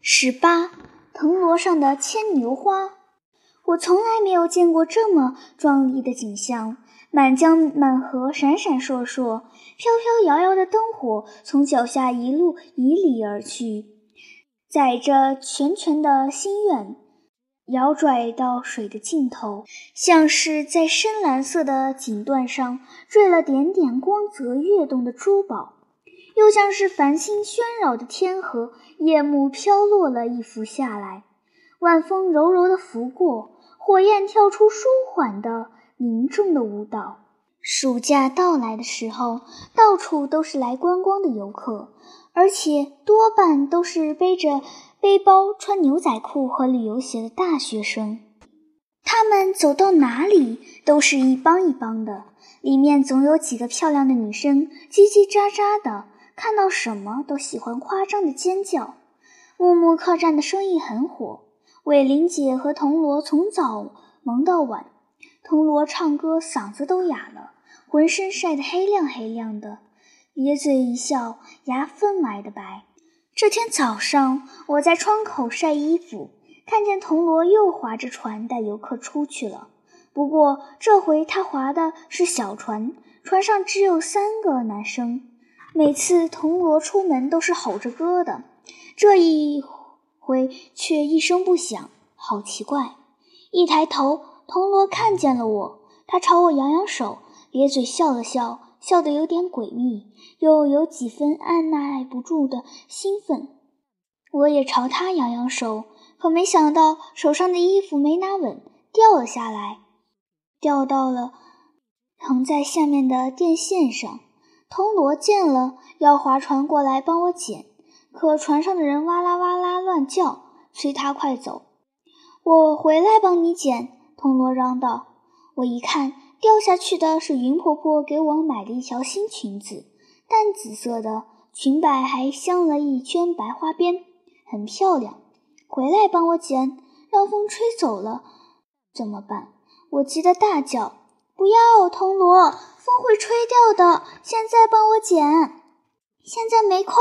十八，藤萝上的牵牛花。我从来没有见过这么壮丽的景象。满江满河，闪闪烁烁，飘飘摇摇的灯火从脚下一路迤逦而去，载着泉泉的心愿，摇拽到水的尽头，像是在深蓝色的锦缎上缀了点点光泽跃动的珠宝，又像是繁星喧扰的天河，夜幕飘落了一幅下来，晚风柔柔地拂过，火焰跳出舒缓的。凝重的舞蹈。暑假到来的时候，到处都是来观光的游客，而且多半都是背着背包、穿牛仔裤和旅游鞋的大学生。他们走到哪里都是一帮一帮的，里面总有几个漂亮的女生，叽叽喳喳的，看到什么都喜欢夸张的尖叫。木木客栈的生意很火，伟玲姐和铜锣从早忙到晚。铜锣唱歌，嗓子都哑了，浑身晒得黑亮黑亮的，咧嘴一笑，牙分外的白。这天早上，我在窗口晒衣服，看见铜锣又划着船带游客出去了。不过这回他划的是小船，船上只有三个男生。每次铜锣出门都是吼着歌的，这一回却一声不响，好奇怪。一抬头。铜锣看见了我，他朝我扬扬手，咧嘴笑了笑，笑得有点诡秘，又有几分按耐不住的兴奋。我也朝他扬扬手，可没想到手上的衣服没拿稳，掉了下来，掉到了横在下面的电线上。铜锣见了，要划船过来帮我捡，可船上的人哇啦哇啦乱叫，催他快走。我回来帮你捡。铜锣嚷道：“我一看，掉下去的是云婆婆给我买的一条新裙子，淡紫色的，裙摆还镶了一圈白花边，很漂亮。回来帮我捡，让风吹走了怎么办？”我急得大叫：“不要，铜锣，风会吹掉的！现在帮我捡，现在没空，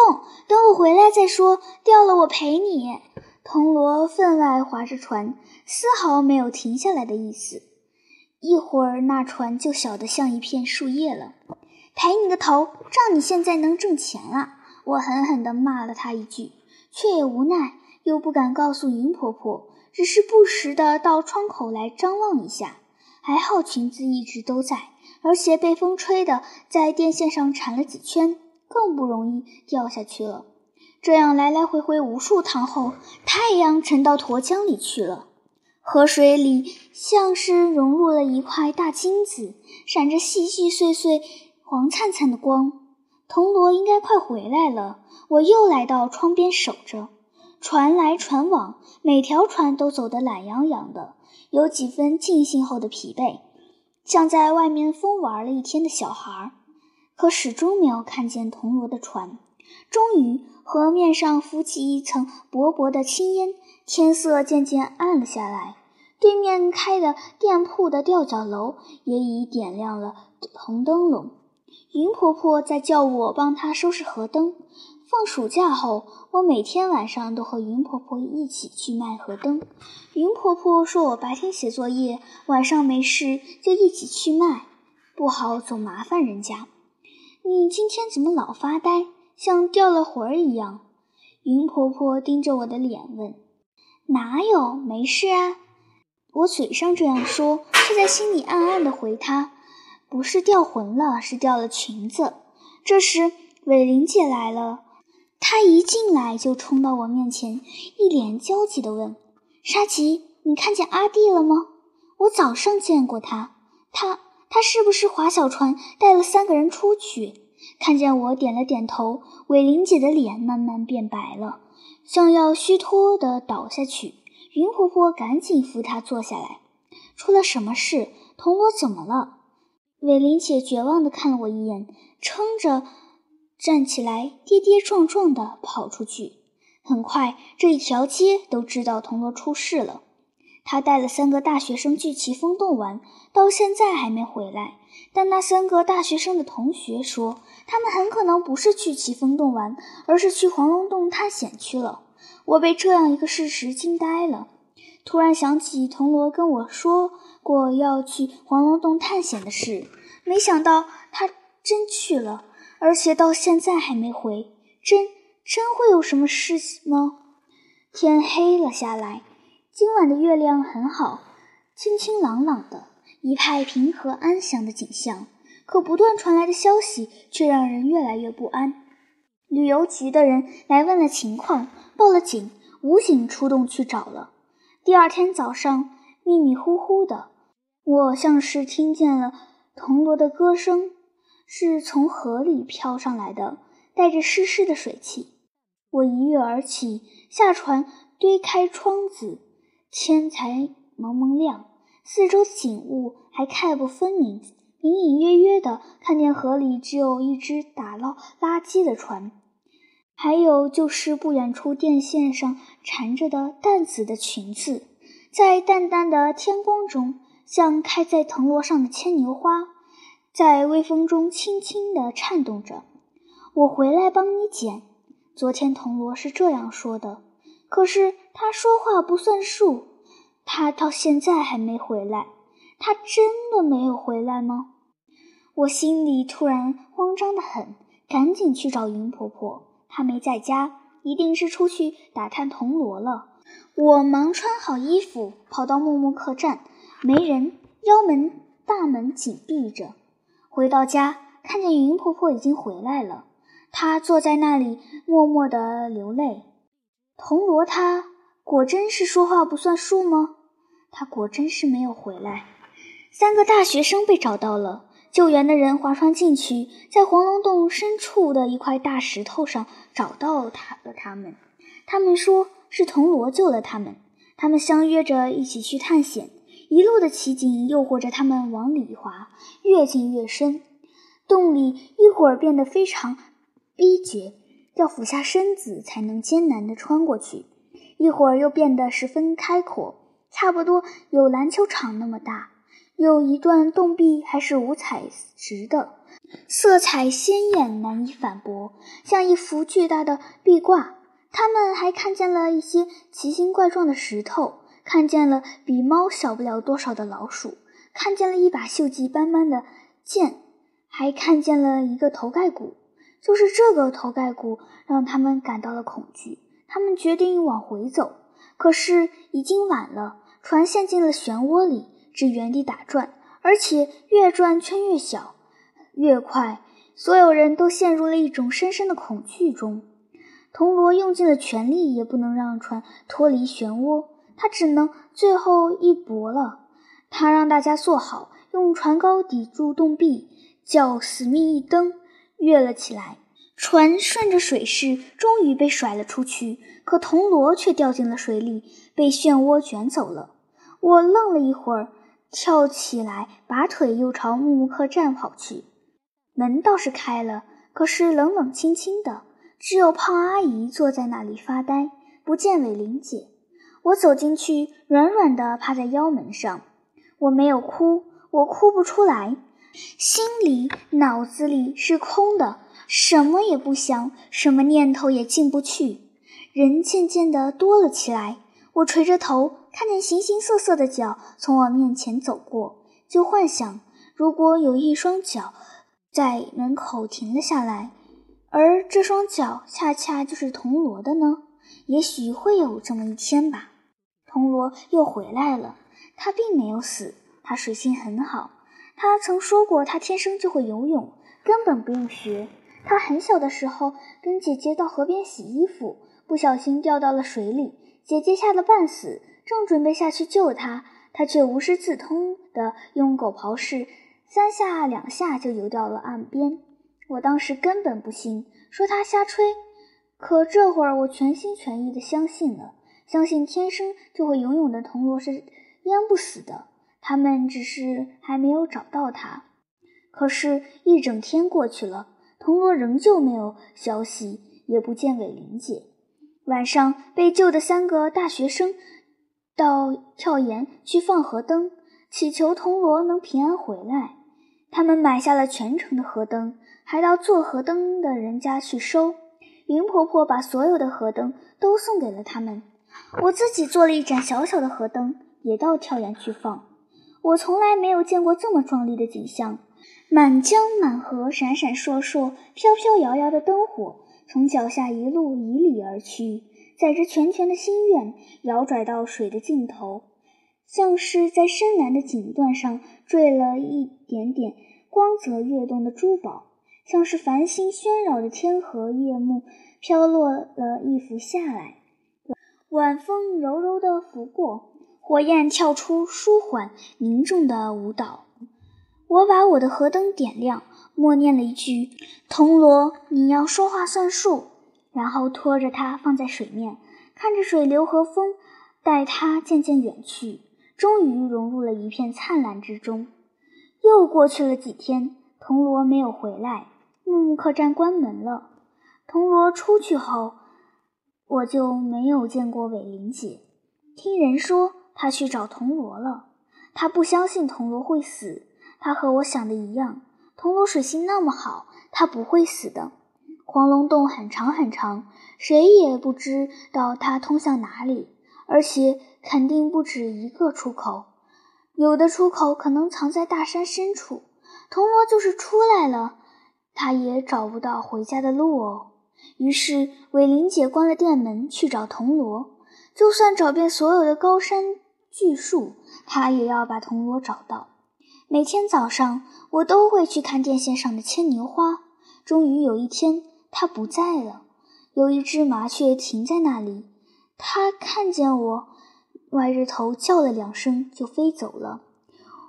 等我回来再说。掉了我赔你。”铜锣分外划着船，丝毫没有停下来的意思。一会儿，那船就小得像一片树叶了。赔你个头！仗你现在能挣钱了！我狠狠地骂了他一句，却也无奈，又不敢告诉云婆婆，只是不时地到窗口来张望一下。还好裙子一直都在，而且被风吹的在电线上缠了几圈，更不容易掉下去了。这样来来回回无数趟后，太阳沉到沱江里去了。河水里像是融入了一块大金子，闪着细细碎碎、黄灿灿的光。铜锣应该快回来了，我又来到窗边守着。船来船往，每条船都走得懒洋洋的，有几分尽兴后的疲惫，像在外面疯玩了一天的小孩。可始终没有看见铜锣的船。终于，河面上浮起一层薄薄的青烟，天色渐渐暗了下来。对面开的店铺的吊脚楼也已点亮了红灯笼。云婆婆在叫我帮她收拾河灯。放暑假后，我每天晚上都和云婆婆一起去卖河灯。云婆婆说我白天写作业，晚上没事就一起去卖，不好总麻烦人家。你今天怎么老发呆？像掉了魂儿一样，云婆婆盯着我的脸问：“哪有？没事啊。”我嘴上这样说，却在心里暗暗的回她：“不是掉魂了，是掉了裙子。”这时，伟玲姐来了，她一进来就冲到我面前，一脸焦急地问：“沙琪，你看见阿弟了吗？我早上见过他，他他是不是划小船带了三个人出去？”看见我点了点头，伟玲姐的脸慢慢变白了，像要虚脱的倒下去。云婆婆赶紧扶她坐下来。出了什么事？铜锣怎么了？伟玲姐绝望地看了我一眼，撑着站起来，跌跌撞撞地跑出去。很快，这一条街都知道铜锣出事了。他带了三个大学生去奇峰洞玩，到现在还没回来。但那三个大学生的同学说，他们很可能不是去奇峰洞玩，而是去黄龙洞探险去了。我被这样一个事实惊呆了。突然想起铜锣跟我说过要去黄龙洞探险的事，没想到他真去了，而且到现在还没回。真真会有什么事情吗？天黑了下来，今晚的月亮很好，清清朗朗的，一派平和安详的景象。可不断传来的消息却让人越来越不安。旅游局的人来问了情况，报了警，武警出动去找了。第二天早上，迷迷糊糊的，我像是听见了铜锣的歌声，是从河里飘上来的，带着湿湿的水汽。我一跃而起，下船，推开窗子，天才蒙蒙亮，四周景物还看不分明，隐隐约约的看见河里只有一只打捞垃圾的船。还有就是不远处电线上缠着的淡紫的裙子，在淡淡的天光中，像开在藤萝上的牵牛花，在微风中轻轻地颤动着。我回来帮你捡。昨天铜锣是这样说的，可是他说话不算数，他到现在还没回来。他真的没有回来吗？我心里突然慌张得很，赶紧去找云婆婆。她没在家，一定是出去打探铜锣了。我忙穿好衣服，跑到木木客栈，没人，腰门大门紧闭着。回到家，看见云婆婆已经回来了，她坐在那里默默地流泪。铜锣，他果真是说话不算数吗？他果真是没有回来。三个大学生被找到了。救援的人划船进去，在黄龙洞深处的一块大石头上找到他了。他们，他们说是铜锣救了他们。他们相约着一起去探险，一路的奇景诱惑着他们往里滑，越进越深。洞里一会儿变得非常逼绝，要俯下身子才能艰难地穿过去；一会儿又变得十分开阔，差不多有篮球场那么大。有一段洞壁还是五彩石的，色彩鲜艳，难以反驳，像一幅巨大的壁挂。他们还看见了一些奇形怪状的石头，看见了比猫小不了多少的老鼠，看见了一把锈迹斑斑的剑，还看见了一个头盖骨。就是这个头盖骨让他们感到了恐惧。他们决定往回走，可是已经晚了，船陷进了漩涡里。只原地打转，而且越转圈越小，越快。所有人都陷入了一种深深的恐惧中。铜锣用尽了全力，也不能让船脱离漩涡，他只能最后一搏了。他让大家坐好，用船篙抵住洞壁，脚死命一蹬，跃了起来。船顺着水势，终于被甩了出去。可铜锣却掉进了水里，被漩涡卷走了。我愣了一会儿。跳起来，拔腿又朝木木客栈跑去。门倒是开了，可是冷冷清清的，只有胖阿姨坐在那里发呆，不见伟玲姐。我走进去，软软的趴在腰门上。我没有哭，我哭不出来，心里、脑子里是空的，什么也不想，什么念头也进不去。人渐渐的多了起来，我垂着头。看见形形色色的脚从我面前走过，就幻想，如果有一双脚在门口停了下来，而这双脚恰恰就是铜锣的呢？也许会有这么一天吧。铜锣又回来了，他并没有死，他水性很好。他曾说过，他天生就会游泳，根本不用学。他很小的时候跟姐姐到河边洗衣服，不小心掉到了水里，姐姐吓得半死。正准备下去救他，他却无师自通的用狗刨式三下两下就游到了岸边。我当时根本不信，说他瞎吹。可这会儿我全心全意的相信了，相信天生就会游泳的铜锣是淹不死的。他们只是还没有找到他。可是，一整天过去了，铜锣仍旧没有消息，也不见伟玲姐。晚上被救的三个大学生。到跳岩去放河灯，祈求铜锣能平安回来。他们买下了全城的河灯，还到做河灯的人家去收。林婆婆把所有的河灯都送给了他们，我自己做了一盏小小的河灯，也到跳崖去放。我从来没有见过这么壮丽的景象：满江满河，闪闪烁烁，飘飘摇摇的灯火从脚下一路迤逦而去，载着泉泉的心愿，摇拽到水的尽头，像是在深蓝的锦缎上缀了一点点光泽跃动的珠宝，像是繁星喧扰的天河夜幕飘落了一幅下来，晚风柔柔地拂过。火焰跳出舒缓凝重的舞蹈，我把我的河灯点亮，默念了一句：“铜锣，你要说话算数。”然后拖着它放在水面，看着水流和风带它渐渐远去，终于融入了一片灿烂之中。又过去了几天，铜锣没有回来，木木客栈关门了。铜锣出去后，我就没有见过伟玲姐。听人说。她去找铜锣了。她不相信铜锣会死。她和我想的一样，铜锣水性那么好，他不会死的。黄龙洞很长很长，谁也不知道它通向哪里，而且肯定不止一个出口。有的出口可能藏在大山深处。铜锣就是出来了，他也找不到回家的路哦。于是伟玲姐关了店门去找铜锣，就算找遍所有的高山。巨树，他也要把铜锣找到。每天早上，我都会去看电线上的牵牛花。终于有一天，它不在了。有一只麻雀停在那里，它看见我，歪着头叫了两声，就飞走了。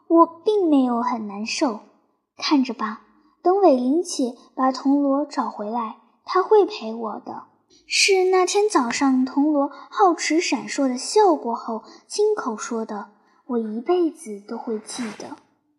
我并没有很难受。看着吧，等伟玲姐把铜锣找回来，他会陪我的。是那天早上铜锣皓齿闪烁的笑过后，亲口说的，我一辈子都会记得。